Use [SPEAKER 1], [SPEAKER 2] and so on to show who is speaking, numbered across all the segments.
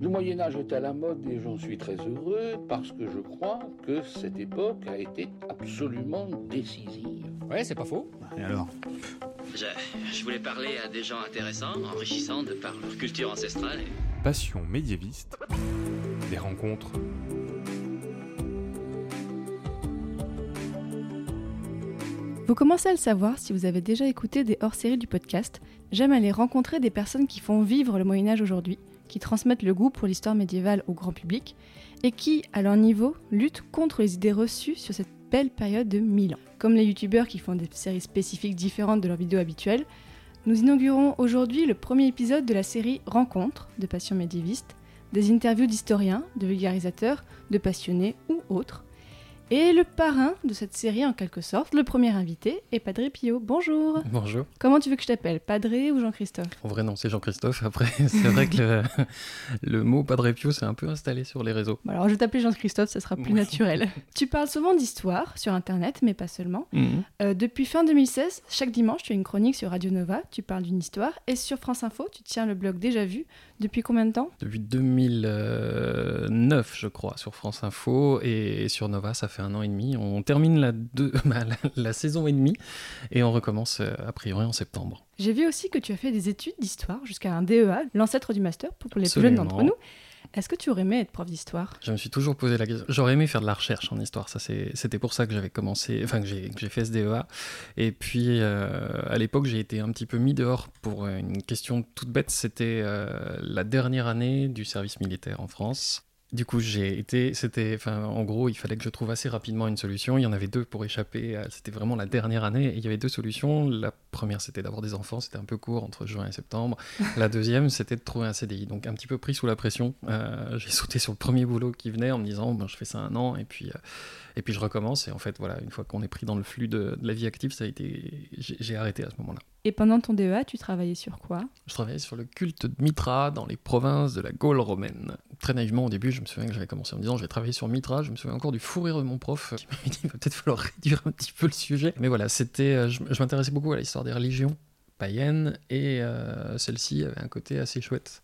[SPEAKER 1] Le Moyen Âge est à la mode et j'en suis très heureux parce que je crois que cette époque a été absolument décisive.
[SPEAKER 2] Ouais, c'est pas faux.
[SPEAKER 3] Et alors?
[SPEAKER 4] Je, je, voulais parler à des gens intéressants, enrichissants de par leur culture ancestrale.
[SPEAKER 5] Passion médiéviste, des rencontres.
[SPEAKER 6] Vous commencez à le savoir si vous avez déjà écouté des hors-séries du podcast. J'aime aller rencontrer des personnes qui font vivre le Moyen Âge aujourd'hui qui transmettent le goût pour l'histoire médiévale au grand public et qui, à leur niveau, luttent contre les idées reçues sur cette belle période de 1000 ans. Comme les youtubeurs qui font des séries spécifiques différentes de leurs vidéos habituelles, nous inaugurons aujourd'hui le premier épisode de la série Rencontres de Passion médiéviste, des interviews d'historiens, de vulgarisateurs, de passionnés ou autres, et le parrain de cette série, en quelque sorte, le premier invité, est Padre Pio. Bonjour.
[SPEAKER 7] Bonjour.
[SPEAKER 6] Comment tu veux que je t'appelle Padre ou Jean-Christophe?
[SPEAKER 7] En vrai, non, c'est Jean-Christophe. Après, c'est vrai que le, mot Padre Pio s'est un peu installé sur les réseaux.
[SPEAKER 6] alors, je vais t'appeler Jean-Christophe, ça sera plus naturel. tu parles souvent d'histoire sur Internet, mais pas seulement.
[SPEAKER 7] Mhm.
[SPEAKER 6] Euh, depuis fin 2016, chaque dimanche, tu as une chronique sur Radio Nova, tu parles d'une histoire, et sur France Info, tu tiens le blog Déjà Vu. Depuis combien de temps?
[SPEAKER 7] Depuis 2009, je crois, sur France Info, et sur Nova, ça fait un an et demi. On termine la, deux, bah, la, la, saison et demie et on recommence euh, a priori en septembre.
[SPEAKER 6] J'ai vu aussi que tu as fait des études d'histoire jusqu'à un DEA, l'ancêtre du master pour les Absolument. plus jeunes d'entre nous. Est-ce que tu aurais aimé être prof d'histoire?
[SPEAKER 7] Je me suis toujours posé la question. J'aurais aimé faire de la recherche en histoire. Ça, c'était pour ça que j'avais commencé, enfin que j'ai fait ce DEA. Et puis euh, à l'époque, j'ai été un petit peu mis dehors pour une question toute bête. C'était euh, la dernière année du service militaire en France. Du coup, j'ai été, c'était, enfin, en gros, il fallait que je trouve assez rapidement une solution. Il y en avait deux pour échapper. C'était vraiment la dernière année. Et il y avait deux solutions. La première, c'était d'avoir des enfants. C'était un peu court entre juin et septembre. La deuxième, c'était de trouver un CDI. Donc, un petit peu pris sous la pression, euh, j'ai sauté sur le premier boulot qui venait en me disant, ben, je fais ça un an et puis, euh, et puis je recommence. Et en fait, voilà, une fois qu'on est pris dans le flux de, de la vie active, ça a été, j'ai arrêté à ce moment-là.
[SPEAKER 6] Et pendant ton DEA, tu travaillais sur quoi
[SPEAKER 7] Je travaillais sur le culte de Mitra dans les provinces de la Gaule romaine. Très naïvement, au début, je me souviens que j'avais commencé en me disant je vais travailler sur Mitra. Je me souviens encore du fou rire de mon prof qui m'avait dit il va peut-être falloir réduire un petit peu le sujet. Mais voilà, c'était, je, je m'intéressais beaucoup à l'histoire des religions païennes et euh, celle-ci avait un côté assez chouette.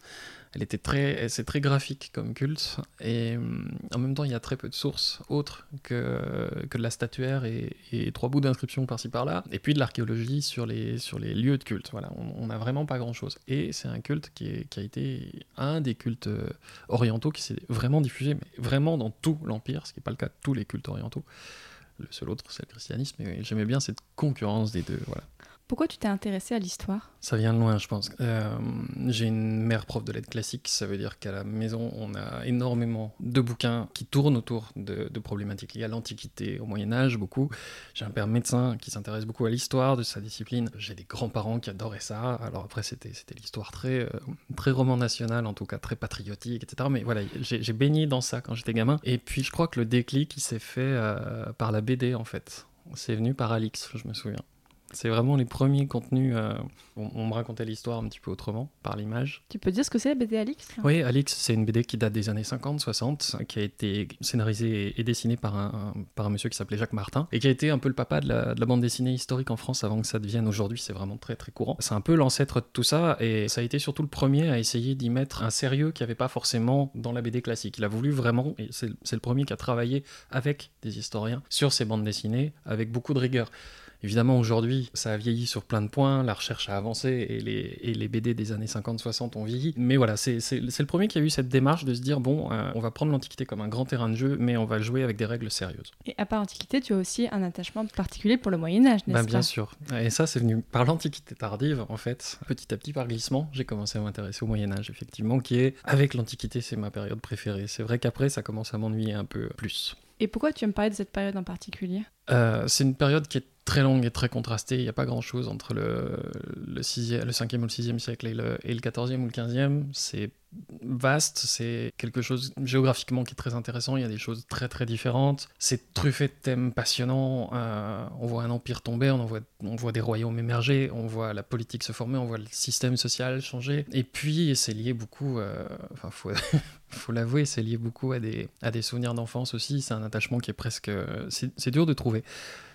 [SPEAKER 7] Elle était très, c'est très graphique comme culte et en même temps il y a très peu de sources autres que, que de la statuaire et, trois bouts d'inscription par-ci par-là et puis de l'archéologie sur les, sur les lieux de culte. Voilà, on n'a vraiment pas grand-chose et c'est un culte qui, est, qui, a été un des cultes orientaux qui s'est vraiment diffusé, mais vraiment dans tout l'empire, ce qui n'est pas le cas de tous les cultes orientaux. Le seul autre c'est le christianisme et j'aimais bien cette concurrence des deux. Voilà.
[SPEAKER 6] Pourquoi tu t'es intéressé à l'histoire?
[SPEAKER 7] Ça vient de loin, je pense. Euh, j'ai une mère prof de lettres classiques, ça veut dire qu'à la maison, on a énormément de bouquins qui tournent autour de, problématiques liées à l'Antiquité, au Moyen-Âge, beaucoup. J'ai un père médecin qui s'intéresse beaucoup à l'histoire de sa discipline. J'ai des grands-parents qui adoraient ça. Alors après, c'était l'histoire très, euh, très roman national, en tout cas très patriotique, etc. Mais voilà, j'ai baigné dans ça quand j'étais gamin. Et puis, je crois que le déclic, il s'est fait euh, par la BD, en fait. C'est venu par Alix, je me souviens. C'est vraiment les premiers contenus. Euh, on, on, me racontait l'histoire un petit peu autrement, par l'image.
[SPEAKER 6] Tu peux dire ce que c'est la BD Alix?
[SPEAKER 7] Oui, Alix, c'est une BD qui date des années 50-60, qui a été scénarisée et dessinée par un, par un monsieur qui s'appelait Jacques Martin, et qui a été un peu le papa de la, de la bande dessinée historique en France avant que ça devienne aujourd'hui. C'est vraiment très très courant. C'est un peu l'ancêtre de tout ça, et ça a été surtout le premier à essayer d'y mettre un sérieux qu'il n'y avait pas forcément dans la BD classique. Il a voulu vraiment, et c'est le premier qui a travaillé avec des historiens sur ces bandes dessinées, avec beaucoup de rigueur. Évidemment, aujourd'hui, ça a vieilli sur plein de points, la recherche a avancé et les, et les BD des années 50-60 ont vieilli. Mais voilà, c'est le premier qui a eu cette démarche de se dire bon, euh, on va prendre l'Antiquité comme un grand terrain de jeu, mais on va le jouer avec des règles sérieuses.
[SPEAKER 6] Et à part l'Antiquité, tu as aussi un attachement particulier pour le Moyen-Âge, n'est-ce
[SPEAKER 7] ben,
[SPEAKER 6] pas?
[SPEAKER 7] Bien sûr. Et ça, c'est venu par l'Antiquité tardive, en fait. Petit à petit, par glissement, j'ai commencé à m'intéresser au Moyen-Âge, effectivement, qui est, avec l'Antiquité, c'est ma période préférée. C'est vrai qu'après, ça commence à m'ennuyer un peu plus.
[SPEAKER 6] Et pourquoi tu aimes parler de cette période en particulier?
[SPEAKER 7] Euh, C'est une période qui est très longue et très contrastée. Il n'y a pas grand-chose entre le, le, 6e, le 5e ou le 6e siècle et le, et le 14e ou le 15e. C'est vaste, c'est quelque chose géographiquement qui est très intéressant. Il y a des choses très très différentes. C'est truffé de thèmes passionnants. Euh, on voit un empire tomber, on voit, des royaumes émerger, on voit la politique se former, on voit le système social changer. Et puis c'est lié beaucoup, euh, enfin faut, l'avouer, c'est lié beaucoup à des souvenirs d'enfance aussi. C'est un attachement qui est presque, c'est dur de trouver.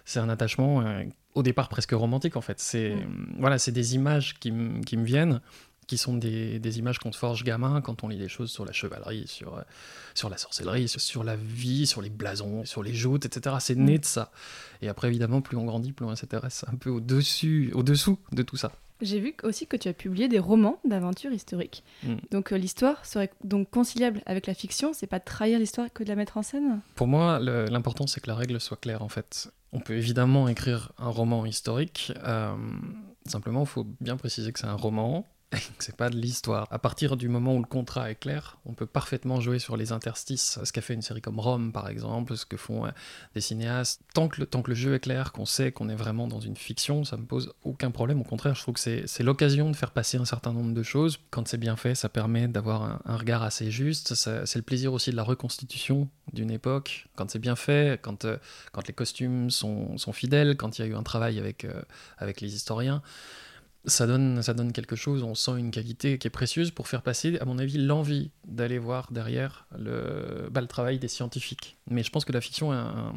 [SPEAKER 7] C'est un attachement euh, au départ presque romantique en fait. C'est mmh. voilà, c'est des images qui, qui me viennent qui sont des, des images qu'on se forge gamin quand on lit des choses sur la chevalerie, sur, euh, sur la sorcellerie, sur, sur la vie, sur les blasons, sur les joutes, etc. C'est né de ça. Et après, évidemment, plus on grandit, plus on s'intéresse un peu au-dessus, au-dessous de tout ça.
[SPEAKER 6] J'ai vu aussi que tu as publié des romans d'aventures historiques.
[SPEAKER 7] Mm.
[SPEAKER 6] Donc euh, l'histoire serait donc conciliable avec la fiction, c'est pas de trahir l'histoire que de la mettre en scène?
[SPEAKER 7] Pour moi, l'important c'est que la règle soit claire en fait. On peut évidemment écrire un roman historique, euh, simplement il faut bien préciser que c'est un roman c'est pas de l'histoire. À partir du moment où le contrat est clair, on peut parfaitement jouer sur les interstices, ce qu'a fait une série comme Rome par exemple, ce que font euh, des cinéastes. Tant que, le, tant que le jeu est clair, qu'on sait qu'on est vraiment dans une fiction, ça me pose aucun problème. Au contraire, je trouve que c'est l'occasion de faire passer un certain nombre de choses. Quand c'est bien fait, ça permet d'avoir un, regard assez juste. C'est le plaisir aussi de la reconstitution d'une époque. Quand c'est bien fait, quand, euh, quand les costumes sont, sont fidèles, quand il y a eu un travail avec, euh, avec les historiens, ça donne, ça donne quelque chose, on sent une qualité qui est précieuse pour faire passer, à mon avis, l'envie d'aller voir derrière le, bah, le travail des scientifiques. Mais je pense que la fiction est un,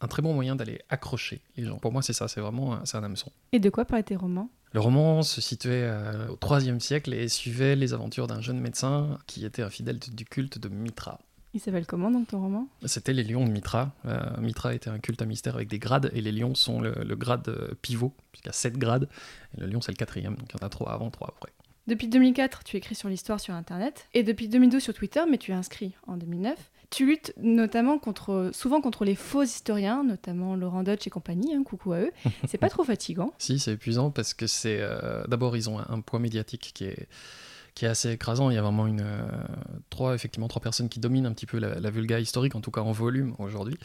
[SPEAKER 7] un très bon moyen d'aller accrocher les gens. Pour moi, c'est ça, c'est vraiment un- c'est un hameçon.
[SPEAKER 6] Et de quoi parlaient tes romans?
[SPEAKER 7] Le roman se situait euh, au IIIe siècle et suivait les aventures d'un jeune médecin qui était un fidèle du culte de Mitra.
[SPEAKER 6] Il s'appelle comment donc ton roman?
[SPEAKER 7] C'était les lions de Mitra. Euh, Mitra était un culte à mystère avec des grades, et les lions sont le, le grade euh, pivot, puisqu'il y a sept grades, et le lion c'est le quatrième, donc il y en a trois avant, trois après.
[SPEAKER 6] Depuis 2004, tu écris sur l'histoire sur Internet, et depuis 2012 sur Twitter, mais tu es inscrit en 2009. Tu luttes notamment contre, souvent contre les faux historiens, notamment Laurent Dutch et compagnie, hein, coucou à eux. C'est pas trop fatigant?
[SPEAKER 7] Si, c'est épuisant parce que c'est. euh, D'abord, ils ont un, un poids médiatique qui est, qui est assez écrasant. Il y a vraiment une, euh, trois, effectivement, trois personnes qui dominent un petit peu la, la vulga historique, en tout cas en volume aujourd'hui.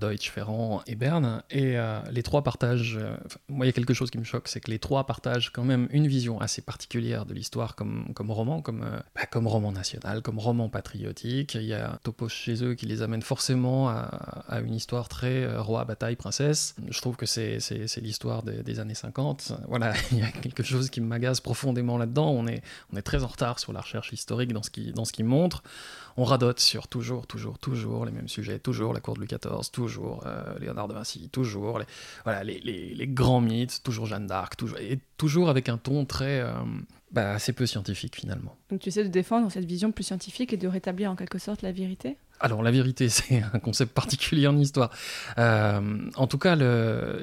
[SPEAKER 7] Deutsch, Ferrand et Berne. Et euh, les trois partagent. euh, moi, il y a quelque chose qui me choque, c'est que les trois partagent quand même une vision assez particulière de l'histoire comme, comme roman, comme, euh, bah, comme roman national, comme roman patriotique. Il y a un topos chez eux qui les amène forcément à, une histoire très roi, bataille, princesse. Je trouve que c'est l'histoire des, des années 50. Voilà, il y a quelque chose qui m'agace profondément là-dedans. On est, on est très en retard sur la recherche historique dans ce qui, dans ce qui montre. On radote sur toujours, toujours, toujours les mêmes sujets, toujours la cour de Louis XIV, toujours euh, Léonard de Vinci, toujours les, voilà, les, les- les grands mythes, toujours Jeanne d'Arc, toujours, et toujours avec un ton très, euh, bah, assez peu scientifique finalement.
[SPEAKER 6] Donc tu essaies de défendre cette vision plus scientifique et de rétablir en quelque sorte la vérité?
[SPEAKER 7] Alors la vérité, c'est un concept particulier en histoire. Euh, en tout cas,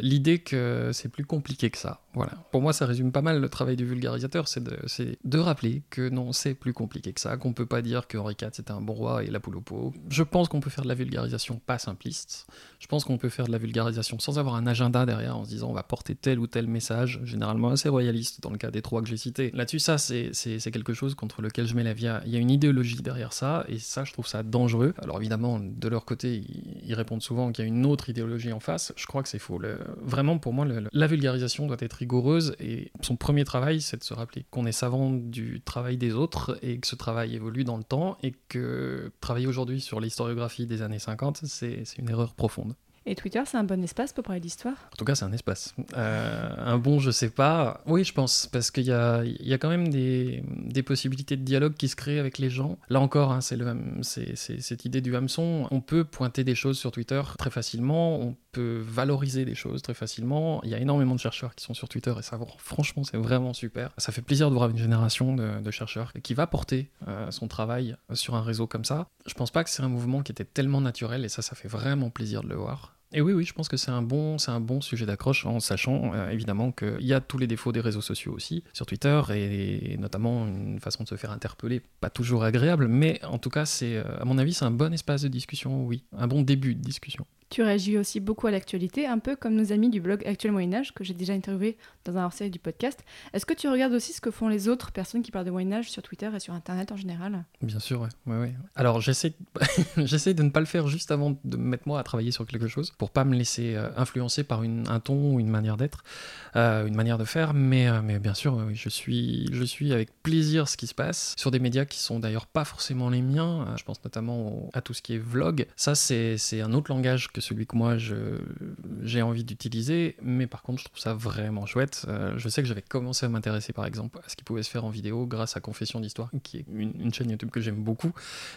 [SPEAKER 7] l'idée que c'est plus compliqué que ça. Voilà. Pour moi, ça résume pas mal le travail du vulgarisateur, c'est de, rappeler que non, c'est plus compliqué que ça, qu'on peut pas dire que Henri IV c'était un bon roi et la poule au pot. Je pense qu'on peut faire de la vulgarisation pas simpliste. Je pense qu'on peut faire de la vulgarisation sans avoir un agenda derrière, en se disant on va porter tel ou tel message, généralement assez royaliste dans le cas des trois que j'ai cités. Là-dessus, ça, c'est quelque chose contre lequel je mets la vie. Il y a une idéologie derrière ça, et ça, je trouve ça dangereux. Alors évidemment, de leur côté, ils, répondent souvent qu'il y a une autre idéologie en face. Je crois que c'est faux. Vraiment, pour moi, la vulgarisation doit être rigoureuse, et son premier travail, c'est de se rappeler qu'on est savant du travail des autres, et que ce travail évolue dans le temps, et que travailler aujourd'hui sur l'historiographie des années 50, c'est c'est une erreur profonde.
[SPEAKER 6] Et Twitter, c'est un bon espace pour parler d'histoire
[SPEAKER 7] En tout cas, c'est un espace. Euh, un bon, je sais pas. Oui, je pense, parce qu'il y a, y a quand même des, des possibilités de dialogue qui se créent avec les gens. Là encore, hein, c'est le c'est- cette idée du hameçon. On peut pointer des choses sur Twitter très facilement, on peut valoriser des choses très facilement. Il y a énormément de chercheurs qui sont sur Twitter, et ça, franchement, c'est vraiment super. Ça fait plaisir de voir une génération de, de chercheurs qui va porter euh, son travail sur un réseau comme ça. Je pense pas que c'est un mouvement qui était tellement naturel, et ça, ça fait vraiment plaisir de le voir. Et oui, oui, je pense que c'est un bon, un bon sujet d'accroche, en sachant euh, évidemment qu'il y a tous les défauts des réseaux sociaux aussi, sur Twitter, et, et notamment une façon de se faire interpeller, pas toujours agréable, mais en tout cas, c'est, euh, à mon avis, c'est un bon espace de discussion, oui, un bon début de discussion.
[SPEAKER 6] Tu réagis aussi beaucoup à l'actualité, un peu comme nos amis du blog Actuel Moyen-Âge, que j'ai déjà interviewé dans un hors-série du podcast. Est-ce que tu regardes aussi ce que font les autres personnes qui parlent de Moyen-Âge sur Twitter et sur Internet en général?
[SPEAKER 7] Bien sûr, ouais. ouais, ouais. Alors j'essaie, de ne pas le faire juste avant de me mettre moi à travailler sur quelque chose, pour pas me laisser euh, influencer par une, un ton ou une manière d'être, euh, une manière de faire. Mais, euh, mais bien sûr, oui, je suis, je suis avec plaisir ce qui se passe sur des médias qui sont d'ailleurs pas forcément les miens. Je pense notamment à tout ce qui est vlog. Ça, c'est un autre langage celui que moi j'ai envie d'utiliser, mais par contre je trouve ça vraiment chouette. Euh, je sais que j'avais commencé à m'intéresser par exemple à ce qui pouvait se faire en vidéo grâce à Confession d'Histoire, qui est une, chaîne YouTube que j'aime beaucoup.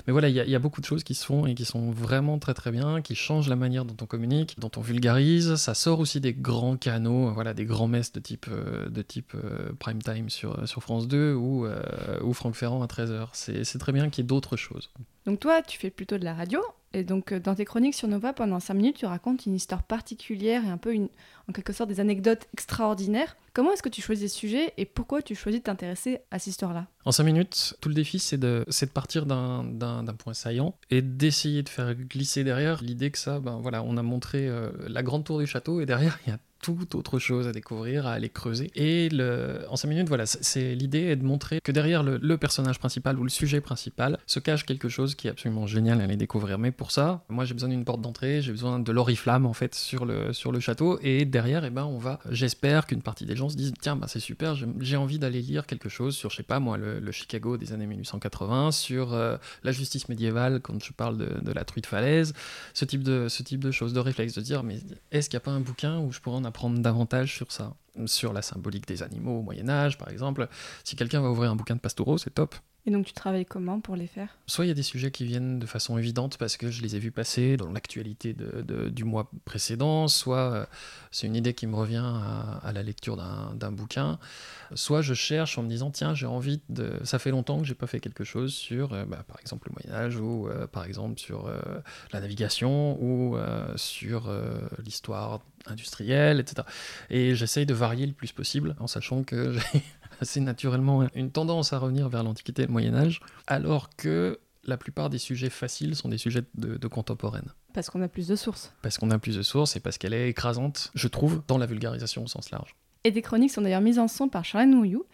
[SPEAKER 7] Mais voilà, il y, a- beaucoup de choses qui se font et qui sont vraiment très très bien, qui changent la manière dont on communique, dont on vulgarise. Ça sort aussi des grands canaux, voilà, des grands messes de type, euh, de type euh, prime time sur, sur France 2 ou, euh, ou Franck Ferrand à 13h. C'est c'est très bien qu'il y ait d'autres choses.
[SPEAKER 6] Donc toi, tu fais plutôt de la radio, et donc euh, dans tes chroniques sur Nova, pendant 5 minutes, tu racontes une histoire particulière et un peu, une, en quelque sorte, des anecdotes extraordinaires. Comment est-ce que tu choisis des sujets et pourquoi tu choisis de t'intéresser à cette histoire-là?
[SPEAKER 7] En 5 minutes, tout le défi, c'est de, de partir d'un point saillant et d'essayer de faire glisser derrière l'idée que ça, ben voilà, on a montré euh, la grande tour du château et derrière, il y a toute autre chose à découvrir, à aller creuser. Et en 5 minutes, voilà, c'est- l'idée est de montrer que derrière le, personnage principal ou le sujet principal se cache quelque chose qui est absolument génial à aller découvrir. Mais pour ça, moi j'ai besoin d'une porte d'entrée, j'ai besoin de l'oriflamme en fait sur le, sur le château. Et derrière, eh ben, on va, j'espère qu'une partie des gens se disent tiens, bah, c'est super, j'ai- envie d'aller lire quelque chose sur, je sais pas moi, le, Chicago des années 1880, sur euh, la justice médiévale quand je parle de, la truite falaise, ce type de, ce type de choses, de réflexe, de dire mais est-ce qu'il n'y a pas un bouquin où je pourrais en apprendre davantage sur ça sur la symbolique des animaux au Moyen Âge, par exemple. Si quelqu'un va ouvrir un bouquin de Pastoureau, c'est top.
[SPEAKER 6] Et donc tu travailles comment pour les faire?
[SPEAKER 7] Soit il y a des sujets qui viennent de façon évidente parce que je les ai vus passer dans l'actualité du mois précédent, soit euh, c'est une idée qui me revient à, la lecture d'un bouquin, soit je cherche en me disant tiens j'ai envie de... Ça fait longtemps que j'ai pas fait quelque chose sur euh, bah, par exemple le Moyen Âge ou euh, par exemple sur la navigation ou sur l'histoire industrielle, etc. Et j'essaye de varier le plus possible en sachant que j'ai assez naturellement une tendance à revenir vers l'Antiquité et le Moyen Âge, alors que la plupart des sujets faciles sont des sujets de, de contemporaine.
[SPEAKER 6] Parce qu'on a plus de sources.
[SPEAKER 7] Parce qu'on a plus de sources et parce qu'elle est écrasante, je trouve, dans la vulgarisation au sens large.
[SPEAKER 6] Et tes chroniques sont d'ailleurs mises en son par Charlène Houillou,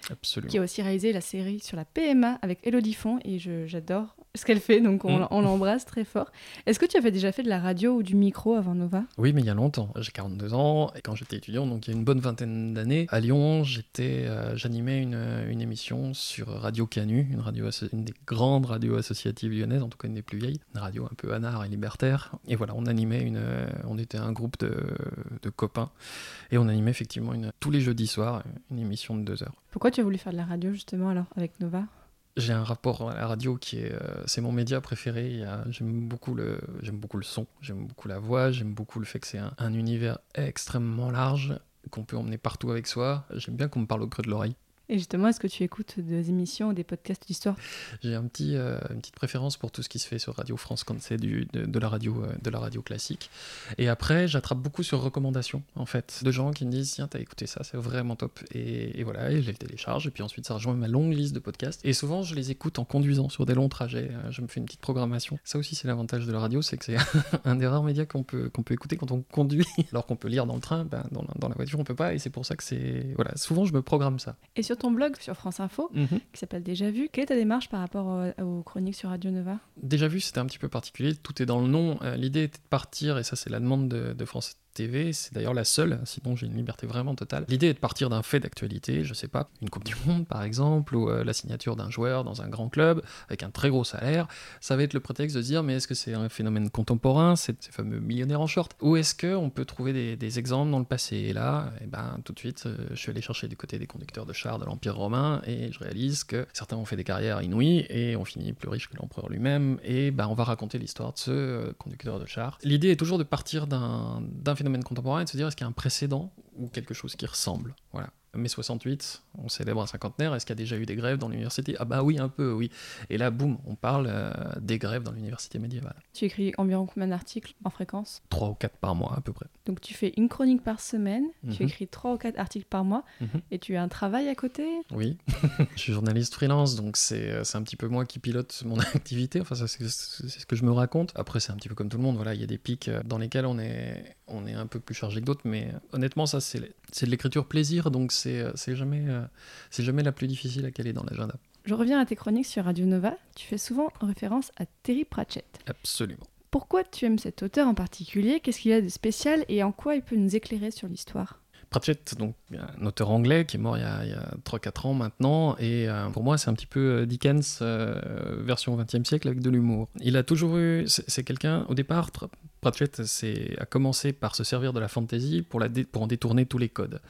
[SPEAKER 6] qui a aussi réalisé la série sur la PMA avec Elodie Font, et je- j'adore ce qu'elle fait, donc on,
[SPEAKER 7] Mm.
[SPEAKER 6] on l'embrasse très fort. Est-ce que tu avais déjà fait de la radio ou du micro avant Nova?
[SPEAKER 7] Oui, mais il y a longtemps. J'ai 42 ans et quand j'étais étudiant, donc il y a une bonne vingtaine d'années, à Lyon, j'étais, euh, j'animais une, une émission sur Radio Canu, une radio, une des grandes radios associatives lyonnaises, en tout cas une des plus vieilles, une radio un peu anard et libertaire. Et voilà, on animait une, euh, on était un groupe de, de copains et on animait effectivement une, tous les jeudis soirs une émission de deux heures.
[SPEAKER 6] Pourquoi tu as voulu faire de la radio justement alors avec Nova?
[SPEAKER 7] J'ai un rapport à la radio qui est, euh, c'est mon média préféré. J'aime beaucoup le, beaucoup le son, j'aime beaucoup la voix, j'aime beaucoup le fait que c'est un, un univers extrêmement large qu'on peut emmener partout avec soi. J'aime bien qu'on me parle au creux de l'oreille.
[SPEAKER 6] Et justement, est-ce que tu écoutes des émissions ou des podcasts d'histoire?
[SPEAKER 7] J'ai un petit, euh, une petite préférence pour tout ce qui se fait sur Radio France quand c'est de, de la radio, euh, de la radio classique. Et après, j'attrape beaucoup sur recommandations, en fait, de gens qui me disent tiens, t'as écouté ça, c'est vraiment top. Et, et voilà, et je les télécharge. Et puis ensuite, ça rejoint ma longue liste de podcasts. Et souvent, je les écoute en conduisant sur des longs trajets. Euh, Je me fais une petite programmation. Ça aussi, c'est l'avantage de la radio, c'est que c'est un des rares médias qu'on peut, qu'on peut écouter quand on conduit, alors qu'on peut lire dans le train, ben, dans, la, dans la voiture, on peut pas. Et c'est pour ça que c'est voilà. Souvent, je me programme ça.
[SPEAKER 6] Et sur ton blog sur France Info, qui s'appelle Déjà Vu, quelle est ta démarche par rapport au- aux chroniques sur Radio Nova?
[SPEAKER 7] Déjà vu, c'était un petit peu particulier, tout est dans le nom. Euh, L'idée était de partir, et ça c'est la demande de, de France C'est d'ailleurs la seule, sinon j'ai une liberté vraiment totale. L'idée est de partir d'un fait d'actualité, je sais pas, une Coupe du Monde par exemple, ou euh, la signature d'un joueur dans un grand club, avec un très gros salaire. Ça va être le prétexte de dire, mais est-ce que c'est un phénomène contemporain, ces, ces fameux millionnaires en short, ou est-ce qu'on peut trouver des, exemples dans le passé? Et là, eh ben, tout de suite, euh, je suis allé chercher du côté des conducteurs de chars de l'Empire romain, et je réalise que certains ont fait des carrières inouïes, et ont fini plus riches que l'empereur lui-même, et ben, on va raconter l'histoire de ce euh, conducteur de chars. L'idée est toujours de partir d'un d'un phénomène contemporain et se dire est-ce qu'il y a un précédent ou quelque chose qui ressemble? Voilà. Mai 68, on célèbre un cinquantenaire, est-ce qu'il y a déjà eu des grèves dans l'université? Ah bah oui, un peu, oui. Et là, boum, on parle euh, des grèves dans l'université médiévale.
[SPEAKER 6] Tu écris environ combien d'articles en fréquence?
[SPEAKER 7] Trois ou quatre par mois à peu près.
[SPEAKER 6] Donc tu fais une chronique par semaine, tu
[SPEAKER 7] Mhm.
[SPEAKER 6] écris trois ou quatre articles par mois,
[SPEAKER 7] Mhm.
[SPEAKER 6] et tu as un travail à côté?
[SPEAKER 7] Oui, je suis journaliste freelance, donc c'est euh, c'est un petit peu moi qui pilote mon activité. Enfin, ça, c'est ce que je me raconte. Après, c'est un petit peu comme tout le monde. Voilà, il y a des pics euh, dans lesquels on est, on est un peu plus chargé que d'autres, mais honnêtement, ça, c'est c'est de l'écriture plaisir, donc c'est c'est jamais, euh, c'est jamais la plus difficile à caler dans l'agenda.
[SPEAKER 6] Je reviens à tes chroniques sur Radio Nova, tu fais souvent référence à Terry Pratchett.
[SPEAKER 7] Absolument.
[SPEAKER 6] Pourquoi tu aimes cet auteur en particulier? Qu'est-ce qu'il a de spécial et en quoi il peut nous éclairer sur l'histoire?
[SPEAKER 7] Pratchett, donc un auteur anglais qui est mort il y a, a 3-4 ans maintenant, et euh, pour moi c'est un petit peu euh, Dickens euh, version 20e siècle avec de l'humour. Il a toujours eu, c'est quelqu'un au départ, Pratchett a commencé par se servir de la fantasy pour, en détourner tous les codes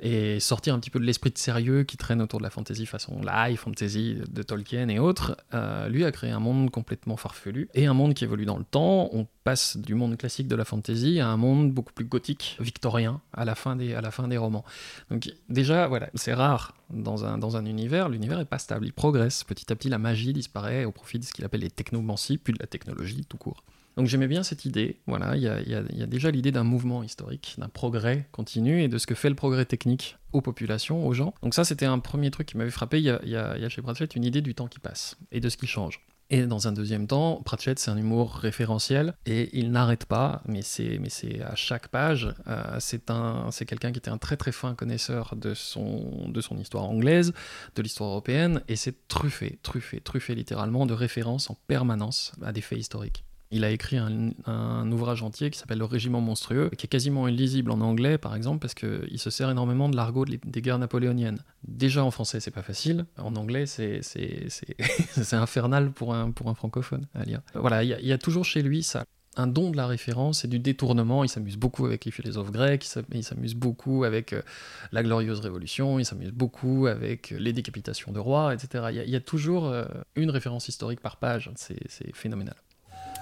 [SPEAKER 7] et sortir un petit peu de l'esprit de sérieux qui traîne autour de la fantasy façon la high fantasy de Tolkien et autres. Euh, lui a créé un monde complètement farfelu et un monde qui évolue dans le temps. On passe du monde classique de la fantasy à un monde beaucoup plus gothique, victorien, à la fin des, romans. Donc déjà, voilà, c'est rare dans un, univers, l'univers est pas stable, il progresse. Petit à petit, la magie disparaît au profit de ce qu'il appelle les technomancies, puis de la technologie tout court. Donc j'aimais bien cette idée. Voilà, il y a, déjà l'idée d'un mouvement historique, d'un progrès continu et de ce que fait le progrès technique aux populations, aux gens. Donc ça, c'était un premier truc qui m'avait frappé. Il y, a, chez Pratchett une idée du temps qui passe et de ce qui change. Et dans un deuxième temps, Pratchett, c'est un humour référentiel et il n'arrête pas, mais c'est, à chaque page. Euh, c'est quelqu'un qui était un très très fin connaisseur de son, de son histoire anglaise, de l'histoire européenne, et c'est truffé, truffé, truffé littéralement de références en permanence à des faits historiques. Il a écrit un, ouvrage entier qui s'appelle Le Régiment monstrueux, qui est quasiment illisible en anglais, par exemple, parce qu'il se sert énormément de l'argot des guerres napoléoniennes. Déjà en français, c'est pas facile. En anglais, c'est infernal pour un, francophone à lire. Voilà, il y, a toujours chez lui ça un don de la référence et du détournement. Il s'amuse beaucoup avec les philosophes grecs, il s'amuse beaucoup avec euh, la glorieuse révolution, il s'amuse beaucoup avec les décapitations de rois, etc. Il y, a toujours euh, une référence historique par page, c'est phénoménal.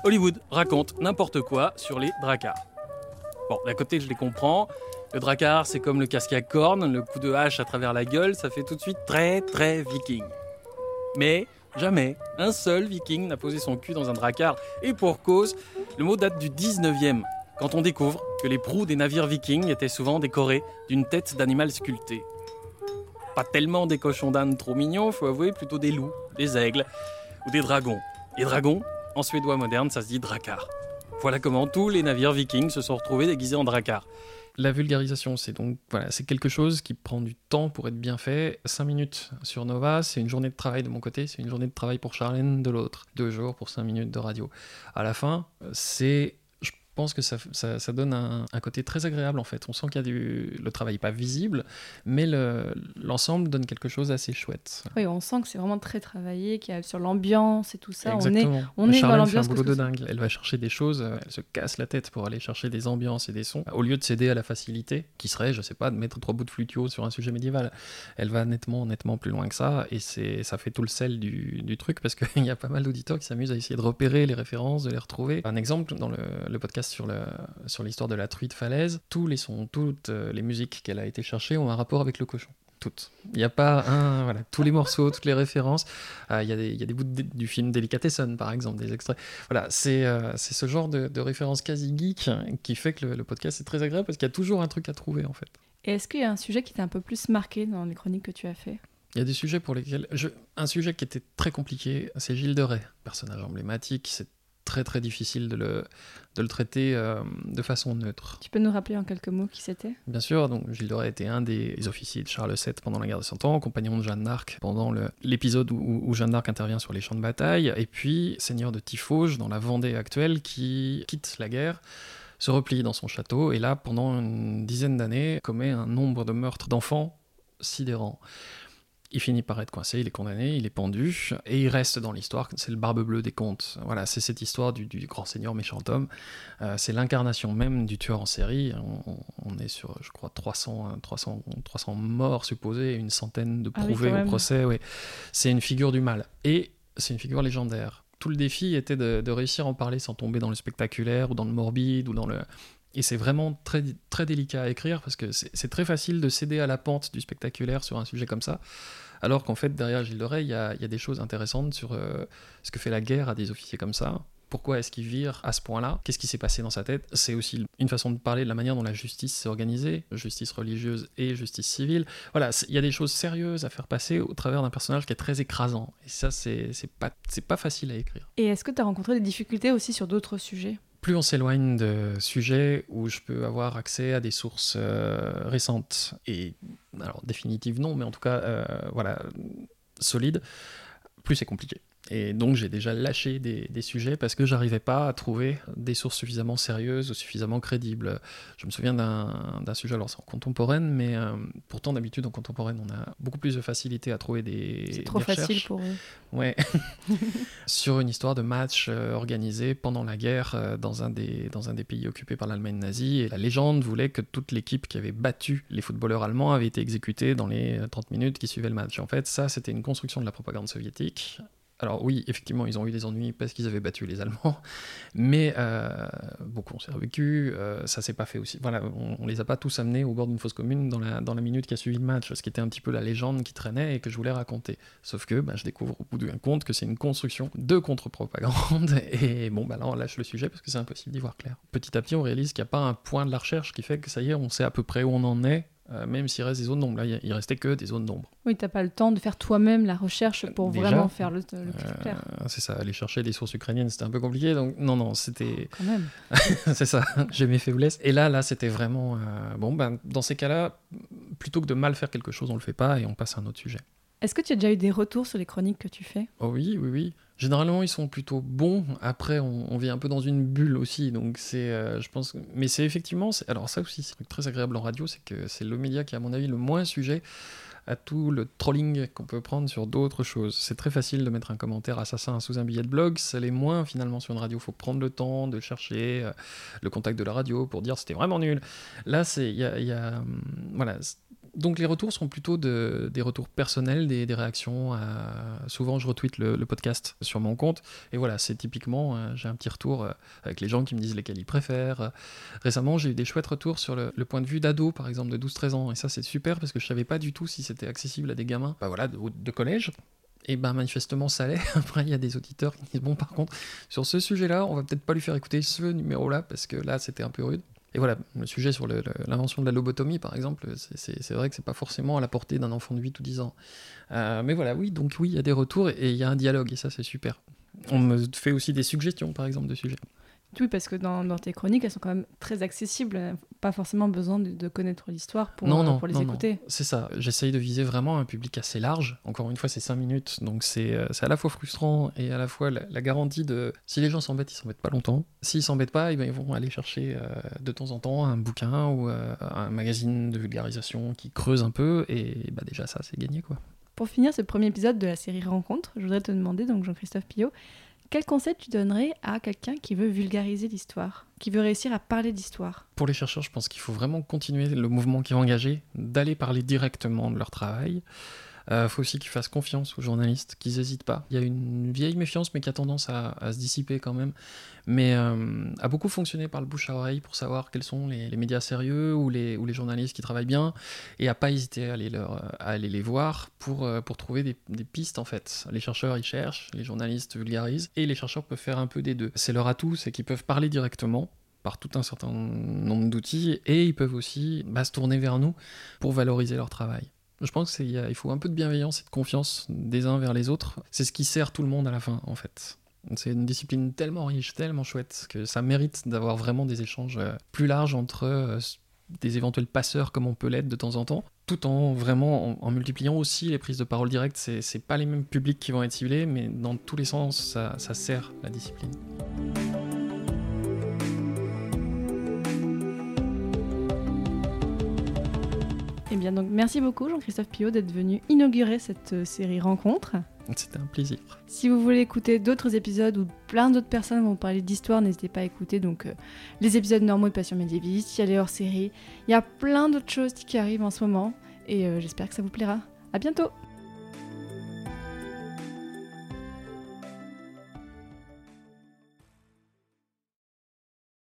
[SPEAKER 2] Hollywood raconte n'importe quoi sur les dracars. Bon, d'un côté, je les comprends. Le dracar, c'est comme le casque à cornes, le coup de hache à travers la gueule, ça fait tout de suite très très viking. Mais jamais un seul viking n'a posé son cul dans un dracar, et pour cause, le mot date du 19e, quand on découvre que les proues des navires vikings étaient souvent décorées d'une tête d'animal sculpté. Pas tellement des cochons d'âne trop mignons, faut avouer, plutôt des loups, des aigles ou des dragons. Les dragons, en suédois moderne, ça se dit Drakkar. Voilà comment tous les navires vikings se sont retrouvés déguisés en Drakkar.
[SPEAKER 7] La vulgarisation, c'est donc c'est quelque chose qui prend du temps pour être bien fait. 5 minutes sur Nova, c'est une journée de travail de mon côté, c'est une journée de travail pour Charlène de l'autre. Deux jours pour 5 minutes de radio. À la fin, c'est pense que ça, ça, donne un, côté très agréable en fait. On sent qu'il y a du. Le travail pas visible, mais l'ensemble donne quelque chose d'assez chouette.
[SPEAKER 6] Oui, on sent que c'est vraiment très travaillé, qu'il y a sur l'ambiance et tout ça.
[SPEAKER 7] Exactement.
[SPEAKER 6] On est, on est dans
[SPEAKER 7] l'ambiance. fait un boulot de dingue. Elle va chercher des choses, euh, elle se casse la tête pour aller chercher des ambiances et des sons, au lieu de céder à la facilité, qui serait, je sais pas, de mettre trois bouts de flutio sur un sujet médiéval. Elle va nettement, nettement plus loin que ça, et c'est ça fait tout le sel du, du truc, parce qu'il y a pas mal d'auditeurs qui s'amusent à essayer de repérer les références, de les retrouver. Un exemple, dans le, le podcast sur sur l'histoire de la truite falaise, tous les sons, toutes euh, les musiques qu'elle a été chercher ont un rapport avec le cochon. Toutes. Il n'y a pas un. Voilà, tous les morceaux, toutes les références. Euh, il y, y, a des bouts du film Delicatessen, par exemple, des extraits. Voilà, c'est euh, c'est ce genre de, de, référence quasi geek qui fait que le, podcast est très agréable parce qu'il y a toujours un truc à trouver, en fait.
[SPEAKER 6] Et est-ce qu'il y a un sujet qui t'a un peu plus marqué dans les chroniques que tu as fait?
[SPEAKER 7] Il y a des sujets pour lesquels. Je... Un sujet qui était très compliqué, c'est Gilles de Rais, personnage emblématique. C'est très très difficile de le, de le traiter euh, de façon neutre.
[SPEAKER 6] Tu peux nous rappeler en quelques mots qui c'était?
[SPEAKER 7] Bien sûr, donc Gilles de était un des officiers de Charles VII pendant la guerre de Cent Ans, compagnon de Jeanne d'Arc pendant l'épisode où, où, Jeanne d'Arc intervient sur les champs de bataille, et puis seigneur de Tifauge dans la Vendée actuelle qui quitte la guerre se replie dans son château et là, pendant une dizaine d'années, commet un nombre de meurtres d'enfants sidérants. Il finit par être coincé, il est condamné, il est pendu, et il reste dans l'histoire, c'est le barbe bleu des contes. Voilà, c'est cette histoire du, grand seigneur méchant homme. Euh, c'est l'incarnation même du tueur en série. On, est sur, je crois, 300, 300, 300 morts supposés, une centaine de ah prouvés au procès. Ouais. C'est une figure du mal. Et c'est une figure légendaire. Tout le défi était de, de réussir à en parler sans tomber dans le spectaculaire ou dans le morbide ou dans le, et c'est vraiment très, très délicat à écrire parce que c'est très facile de céder à la pente du spectaculaire sur un sujet comme ça. Alors qu'en fait, derrière Gilles de Rais, il y a, des choses intéressantes sur euh, ce que fait la guerre à des officiers comme ça. Pourquoi est-ce qu'il vire à ce point-là? Qu'est-ce qui s'est passé dans sa tête? C'est aussi une façon de parler de la manière dont la justice s'est organisée, justice religieuse et justice civile. Voilà, il y a des choses sérieuses à faire passer au travers d'un personnage qui est très écrasant. Et ça, c'est pas, pas facile à écrire.
[SPEAKER 6] Et est-ce que tu as rencontré des difficultés aussi sur d'autres sujets?
[SPEAKER 7] Plus on s'éloigne de sujets où je peux avoir accès à des sources euh, récentes et alors définitives non, mais en tout cas euh, voilà solides, plus c'est compliqué. Et donc j'ai déjà lâché des, des sujets parce que j'arrivais pas à trouver des sources suffisamment sérieuses ou suffisamment crédibles. Je me souviens d'un sujet, alors c'est en contemporaine, mais euh, pourtant d'habitude en contemporaine on a beaucoup plus de facilité à trouver des,
[SPEAKER 6] C'est trop
[SPEAKER 7] des
[SPEAKER 6] facile pour eux.
[SPEAKER 7] Ouais. Sur une histoire de match euh, organisé pendant la guerre euh, dans, un des, dans un des pays occupés par l'Allemagne nazie. Et la légende voulait que toute l'équipe qui avait battu les footballeurs allemands avait été exécutée dans les euh, 30 minutes qui suivaient le match. En fait, ça, c'était une construction de la propagande soviétique. Alors oui, effectivement, ils ont eu des ennuis parce qu'ils avaient battu les Allemands, mais euh, beaucoup ont survécu, euh, ça s'est pas fait aussi. Voilà, on, les a pas tous amenés au bord d'une fosse commune dans la, dans la minute qui a suivi le match, ce qui était un petit peu la légende qui traînait et que je voulais raconter. Sauf que bah, je découvre au bout d'un compte que c'est une construction de contre-propagande, et bon, bah là on lâche le sujet parce que c'est impossible d'y voir clair. Petit à petit, on réalise qu'il n'y a pas un point de la recherche qui fait que ça y est, on sait à peu près où on en est, euh, même s'il reste des zones d'ombre. Là, il restait que des zones d'ombre.
[SPEAKER 6] Oui, t'as pas le temps de faire toi-même la recherche pour
[SPEAKER 7] Déjà,
[SPEAKER 6] vraiment faire le, le plus
[SPEAKER 7] Euh,
[SPEAKER 6] clair.
[SPEAKER 7] c'est ça, aller chercher des sources ukrainiennes, c'était un peu compliqué, donc non, non, c'était...
[SPEAKER 6] Quand même.
[SPEAKER 7] c'est ça, j'ai mes faiblesses. Et là, là, c'était vraiment... euh, bon, ben, dans ces cas-là, plutôt que de mal faire quelque chose, on le fait pas et on passe à un autre sujet.
[SPEAKER 6] Est-ce que tu as déjà eu des retours sur les chroniques que tu fais?
[SPEAKER 7] Oh oui, oui, oui. Généralement, ils sont plutôt bons. Après, on, vit un peu dans une bulle aussi, donc c'est, euh, je pense, mais c'est effectivement, alors ça aussi, c'est un truc très agréable en radio, c'est que c'est le média qui, à mon avis, le moins sujet à tout le trolling qu'on peut prendre sur d'autres choses. C'est très facile de mettre un commentaire assassin sous un billet de blog, ça l'est moins finalement sur une radio. faut prendre le temps de chercher euh, le contact de la radio pour dire c'était vraiment nul. Là, c'est, il il y a, hum, voilà. Donc les retours sont plutôt de- des retours personnels, des, réactions. à- Souvent, je retweet le, podcast sur mon compte. Et voilà, c'est typiquement, euh, j'ai un petit retour euh, avec les gens qui me disent lesquels ils préfèrent. Euh, Récemment, j'ai eu des chouettes retours sur le, point de vue d'ado, par exemple, de 12-13 ans. Et ça, c'est super parce que je savais pas du tout si c'était accessible à des gamins bah voilà, de, de collège. Et ben manifestement ça l'est. Après il y a des auditeurs qui disent bon par contre sur ce sujet-là on va peut-être pas lui faire écouter ce numéro-là parce que là c'était un peu rude. Et voilà, le sujet sur l'invention de la lobotomie par exemple, c'est vrai que c'est pas forcément à la portée d'un enfant de 8 ou 10 ans. Euh, mais voilà, oui, donc oui, il y a des retours et il y a un dialogue et ça c'est super. On me fait aussi des suggestions par exemple de sujets.
[SPEAKER 6] Oui, parce que dans, dans tes chroniques, elles sont quand même très accessibles. Pas forcément besoin de, de connaître l'histoire pour,
[SPEAKER 7] non,
[SPEAKER 6] euh,
[SPEAKER 7] non,
[SPEAKER 6] pour les
[SPEAKER 7] non,
[SPEAKER 6] écouter.
[SPEAKER 7] C'est ça. J'essaye de viser vraiment un public assez large. Encore une fois, c'est 5 minutes, donc c'est euh, c'est à la fois frustrant et à la fois la, la garantie de si les gens s'embêtent, ils s'embêtent pas longtemps. S'ils s'embêtent pas, eh ben, ils vont aller chercher euh, de temps en temps un bouquin ou euh, un magazine de vulgarisation qui creuse un peu et bah, déjà ça, c'est gagné quoi.
[SPEAKER 6] Pour finir ce premier épisode de la série Rencontre, je voudrais te demander, donc Jean-Christophe Pillot, quel conseil tu donnerais à quelqu'un qui veut vulgariser l'histoire, qui veut réussir à parler d'histoire?
[SPEAKER 7] Pour les chercheurs, je pense qu'il faut vraiment continuer le mouvement qui est engagé, d'aller parler directement de leur travail. Il faut aussi qu'ils fassent confiance aux journalistes, qu'ils n'hésitent pas. Il y a une vieille méfiance, mais qui a tendance à, se dissiper quand même, mais euh, a beaucoup fonctionné par le bouche à oreille pour savoir quels sont les, médias sérieux ou les, ou les journalistes qui travaillent bien, et à pas hésiter à aller, les voir pour, euh, trouver des, des pistes en fait. Les chercheurs, ils cherchent, les journalistes vulgarisent, et les chercheurs peuvent faire un peu des deux. C'est leur atout, c'est qu'ils peuvent parler directement par tout un certain nombre d'outils, et ils peuvent aussi bah, se tourner vers nous pour valoriser leur travail. Je pense qu'il faut un peu de bienveillance et de confiance des uns vers les autres. C'est ce qui sert tout le monde à la fin, en fait. C'est une discipline tellement riche, tellement chouette, que ça mérite d'avoir vraiment des échanges euh, plus larges entre euh, des éventuels passeurs comme on peut l'être de temps en temps, tout en vraiment en, multipliant aussi les prises de parole directes. C'est c'est pas les mêmes publics qui vont être ciblés, mais dans tous les sens, ça, ça sert la discipline.
[SPEAKER 6] Eh bien, donc merci beaucoup Jean-Christophe Pillot d'être venu inaugurer cette euh, série Rencontre.
[SPEAKER 7] C'était un plaisir.
[SPEAKER 6] Si vous voulez écouter d'autres épisodes où plein d'autres personnes vont parler d'histoire, n'hésitez pas à écouter donc euh, les épisodes normaux de Passion médiéviste, il y a les hors-séries, il y a plein d'autres choses qui arrivent en ce moment et euh, j'espère que ça vous plaira. À bientôt